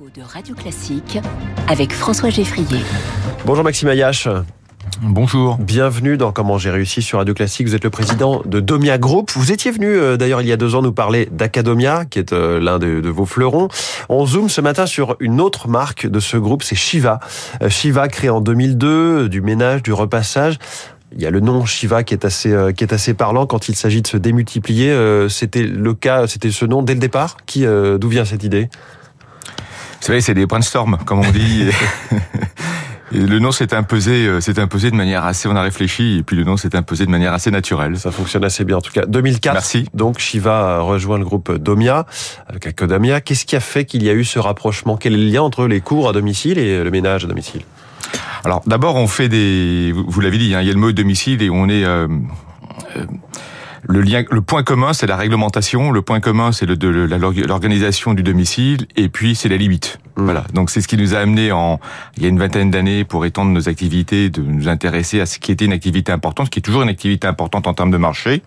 De Radio Classique avec François Geffrier. Bonjour Maxime Ayache. Bonjour. Bienvenue dans Comment j'ai réussi sur Radio Classique. Vous êtes le président de Domia Group. Vous étiez venu euh, d'ailleurs il y a deux ans nous parler d'Acadomia, qui est euh, l'un de, de, vos fleurons. On zoome ce matin sur une autre marque de ce groupe, c'est Shiva. Euh, Shiva créé en 2002, du ménage, du repassage. Il y a le nom Shiva qui est assez qui est assez parlant quand il s'agit de se démultiplier. C'était le cas, c'était ce nom dès le départ. Qui d'où vient cette idée? Savez, c'est des brainstorms, comme on dit. Et le nom s'est imposé, s'est imposé de manière assez, on a réfléchi, et puis le nom s'est imposé de manière assez naturelle. Ça fonctionne assez bien, en tout cas. 2004. Merci. Donc, Shiva rejoint le groupe Domia, avec Acodamia. Qu'est-ce qui a fait qu'il y a eu ce rapprochement? Quel est le lien entre les cours à domicile et le ménage à domicile? Alors, d'abord, on fait des, vous l'avez dit, hein, il y a le mot domicile et on est, euh, euh, le lien, le point commun, c'est la réglementation. Le point commun, c'est l'organisation du domicile, et puis c'est la limite. Mmh. Voilà. Donc c'est ce qui nous a amené en il y a une vingtaine d'années pour étendre nos activités, de nous intéresser à ce qui était une activité importante, ce qui est toujours une activité importante en termes de marché.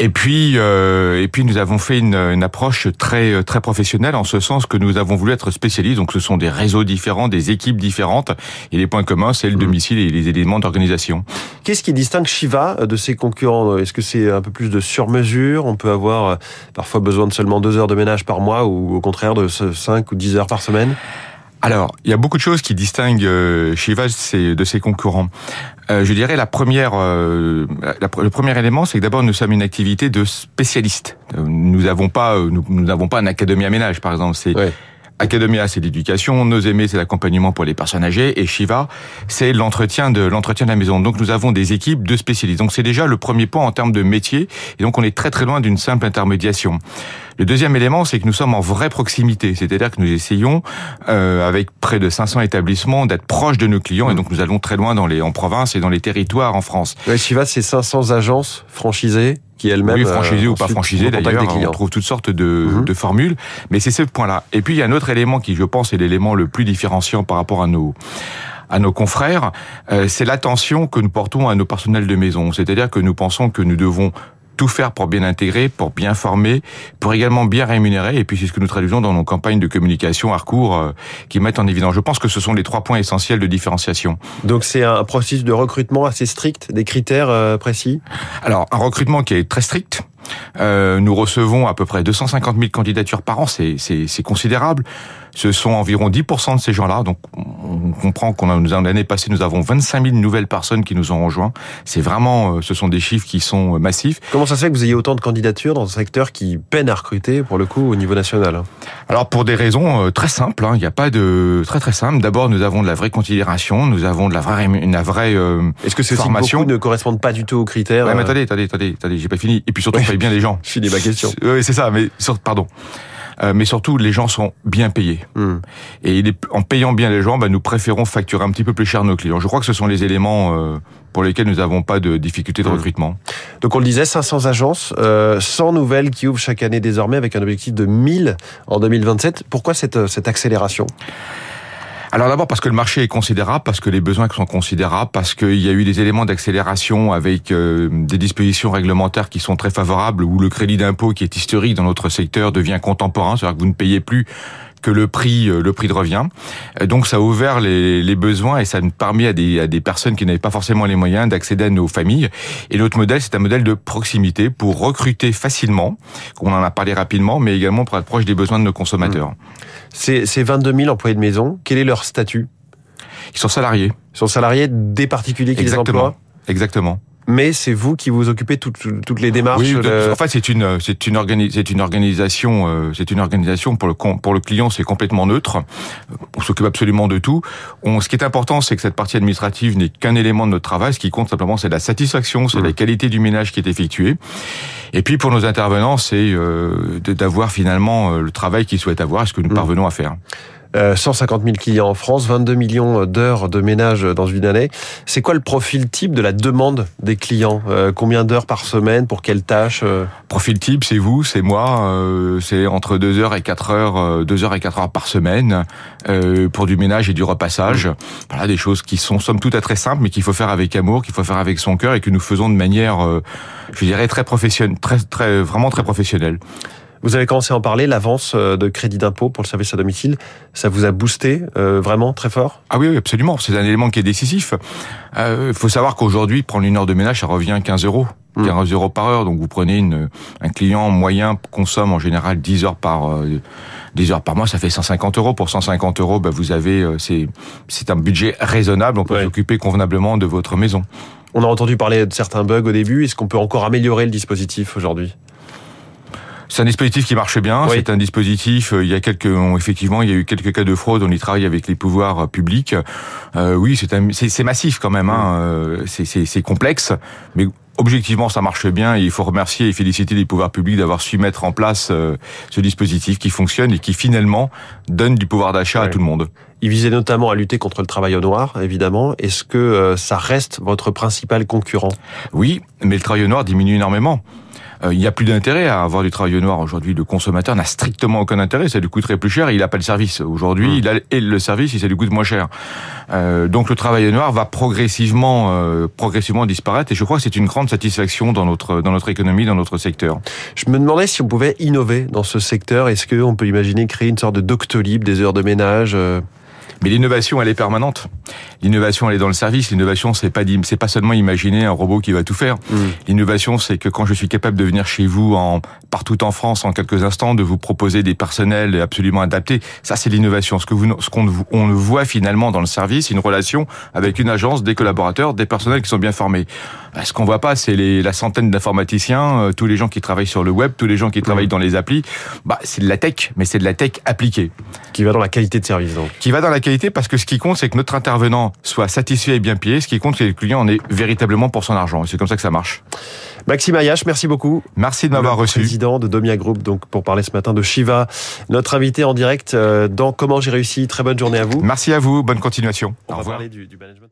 Et puis, euh, et puis nous avons fait une, une, approche très très professionnelle en ce sens que nous avons voulu être spécialistes. Donc, ce sont des réseaux différents, des équipes différentes, et les points communs, c'est le mmh. domicile et les éléments d'organisation. Qu'est-ce qui distingue Shiva de ses concurrents Est-ce que c'est un peu plus de sur-mesure? On peut avoir euh, parfois besoin de seulement deux heures de ménage par mois, ou au contraire de 5 ou 10 heures par semaine? Alors, il y a beaucoup de choses qui distinguent euh, Shiva de ses concurrents. Euh, je dirais la première, euh, le premier élément, c'est que d'abord nous sommes une activité de spécialistes. Nous n'avons pas, nous n'avons pas un académie à ménage, par exemple. C'est Academia, c'est l'éducation. Nos aimés, c'est l'accompagnement pour les personnes âgées. Et Shiva, c'est l'entretien de l'entretien de la maison. Donc, nous avons des équipes de spécialistes. Donc, c'est déjà le premier point en termes de métier. Et donc, on est très très loin d'une simple intermédiation. Le deuxième élément, c'est que nous sommes en vraie proximité. C'est-à-dire que nous essayons, euh, avec près de 500 établissements, d'être proches de nos clients. Et donc, nous allons très loin dans les en province et dans les territoires en France. Ouais, Shiva, c'est 500 agences franchisées qui elles-mêmes oui, franchisées ou pas franchisées d'ailleurs, on trouve toutes sortes de, mhm. de formules, mais c'est ce point-là. Et puis il y a un autre élément qui, je pense, est l'élément le plus différenciant par rapport à nos à nos confrères, euh, c'est l'attention que nous portons à nos personnels de maison. C'est-à-dire que nous pensons que nous devons tout faire pour bien intégrer, pour bien former, pour également bien rémunérer. Et puis c'est ce que nous traduisons dans nos campagnes de communication à recours euh, qui mettent en évidence. Je pense que ce sont les trois points essentiels de différenciation. Donc c'est un processus de recrutement assez strict, des critères euh, précis? Alors un recrutement qui est très strict. Euh, nous recevons à peu près 250 000 candidatures par an, c'est considérable. Ce sont environ 10% de ces gens-là. Donc, on comprend qu'on a l'année passée, nous avons 25 000 nouvelles personnes qui nous ont rejoints. C'est vraiment, euh, ce sont des chiffres qui sont euh, massifs. Comment ça se fait que vous ayez autant de candidatures dans un secteur qui peine à recruter pour le coup au niveau national Alors, pour des raisons très simples. Hein. Il n'y a pas de très très simple. D'abord, nous avons de la vraie considération, nous avons de la vraie une vraie Est-ce que ces formation ne correspondent pas du tout aux critères ouais, mais attendez, attendez, attendez, attendez, j'ai pas fini. Et puis surtout, bien les gens. Je finis ma question. Oui, c'est ça, mais pardon. Euh, mais surtout, les gens sont bien payés. Hmm. Et en payant bien les gens, bah, nous préférons facturer un petit peu plus cher nos clients. Je crois que ce sont les éléments euh, pour lesquels nous n'avons pas de difficulté de hmm. recrutement. Donc on le disait, 500 agences, euh, 100 nouvelles qui ouvrent chaque année désormais avec un objectif de 1000 en 2027. Pourquoi cette, cette accélération? Alors d'abord parce que le marché est considérable, parce que les besoins sont considérables, parce qu'il y a eu des éléments d'accélération avec euh, des dispositions réglementaires qui sont très favorables, où le crédit d'impôt qui est historique dans notre secteur devient contemporain, c'est-à-dire que vous ne payez plus que le prix, euh, le prix de revient. Euh, donc ça a ouvert les, les besoins et ça permet à des, à des personnes qui n'avaient pas forcément les moyens d'accéder à nos familles. Et notre modèle, c'est un modèle de proximité pour recruter facilement, on en a parlé rapidement, mais également pour être proche des besoins de nos consommateurs. Mmh. Ces, ces 22 000 employés de maison, quel est leur statut? Ils sont salariés. Ils sont salariés des particuliers qui Exactement. les emploient? Exactement mais c'est vous qui vous occupez toutes, toutes les démarches. Oui, en fait, c'est une c'est une c'est une organisation euh, c'est une organisation pour le pour le client, c'est complètement neutre. On s'occupe absolument de tout. On, ce qui est important, c'est que cette partie administrative n'est qu'un élément de notre travail. Ce qui compte simplement, c'est la satisfaction, c'est la mmh. qualité du ménage qui est effectué. Et puis pour nos intervenants, c'est euh, d'avoir finalement euh, le travail qu'ils souhaitent avoir, ce que nous mmh. parvenons à faire. 150 euh, 000 clients en France, 22 millions d'heures de ménage dans une année. C'est quoi le profil type de la demande des clients? Euh, Combien d'heures par semaine? Pour quelles tâches euh? Profil type, c'est vous, c'est moi. c'est entre 2 heures et 4 heures, 2 heures et 4 heures par semaine pour du ménage et du repassage. Voilà des choses qui sont somme toute très simples, mais qu'il faut faire avec amour, qu'il faut faire avec son cœur et que nous faisons de manière, je dirais, très professionnelle, très, très, vraiment très professionnelle. Vous avez commencé à en parler, l'avance de crédit d'impôt pour le service à domicile, ça vous a boosté vraiment très fort? Ah oui, absolument. C'est un élément qui est décisif. Il faut savoir qu'aujourd'hui, prendre une heure de ménage, ça revient à 15 euros. 15 hmm. euros par heure. Donc vous prenez une, un client moyen consomme en général 10 heures par 10 heures par mois, ça fait 150 euros. Pour 150 euros, bah, vous avez c'est c'est un budget raisonnable. On peut s'occuper convenablement de votre maison. On a entendu parler de certains bugs au début. Est-ce qu'on peut encore améliorer le dispositif aujourd'hui? C'est un dispositif qui marche bien. C'est un dispositif. Euh, il y a quelques, effectivement, il y a eu quelques cas de fraude. On y travaille avec les pouvoirs publics. Euh, oui, c'est massif quand même. Hein. Euh, c'est complexe, mais objectivement, ça marche bien et il faut remercier et féliciter les pouvoirs publics d'avoir su mettre en place euh, ce dispositif qui fonctionne et qui finalement donne du pouvoir d'achat à tout le monde. Il visait notamment à lutter contre le travail au noir, évidemment. Est-ce que euh, ça reste votre principal concurrent? Oui, mais le travail au noir diminue énormément. Euh, il n'y a plus d'intérêt à avoir du travail noir aujourd'hui. Le consommateur n'a strictement aucun intérêt. Ça lui coûterait plus cher et il n'a pas le service. Aujourd'hui, mmh. il a le service et ça lui coûte moins cher. Euh, donc le travail noir va progressivement, euh, progressivement disparaître et je crois que c'est une grande satisfaction dans notre dans notre économie, dans notre secteur. Je me demandais si on pouvait innover dans ce secteur. Est-ce qu'on peut imaginer créer une sorte de doctolib des heures de ménage mais l'innovation, elle est permanente. L'innovation, elle est dans le service. L'innovation, c'est pas c'est pas seulement imaginer un robot qui va tout faire. Mm. L'innovation, c'est que quand je suis capable de venir chez vous en partout en France en quelques instants, de vous proposer des personnels absolument adaptés, ça c'est l'innovation. Ce que vous, ce qu'on on le voit finalement dans le service, une relation avec une agence, des collaborateurs, des personnels qui sont bien formés. Euh, ce qu'on voit pas, c'est la centaine d'informaticiens, euh, tous les gens qui travaillent sur le web, tous les gens qui travaillent mm. dans les applis. Bah, c'est de la tech, mais c'est de la tech appliquée. Qui va dans la qualité de service, donc. Qui va dans la qualité parce que ce qui compte, c'est que notre intervenant soit satisfait et bien payé. Ce qui compte, c'est que le client en est véritablement pour son argent. Et c'est comme ça que ça marche. Maxime Ayache, merci beaucoup. Merci de m'avoir reçu. Président de Domia Group, donc pour parler ce matin de Shiva, notre invité en direct euh, dans Comment j'ai réussi. Très bonne journée à vous. Merci à vous. Bonne continuation. Au revoir. du, du management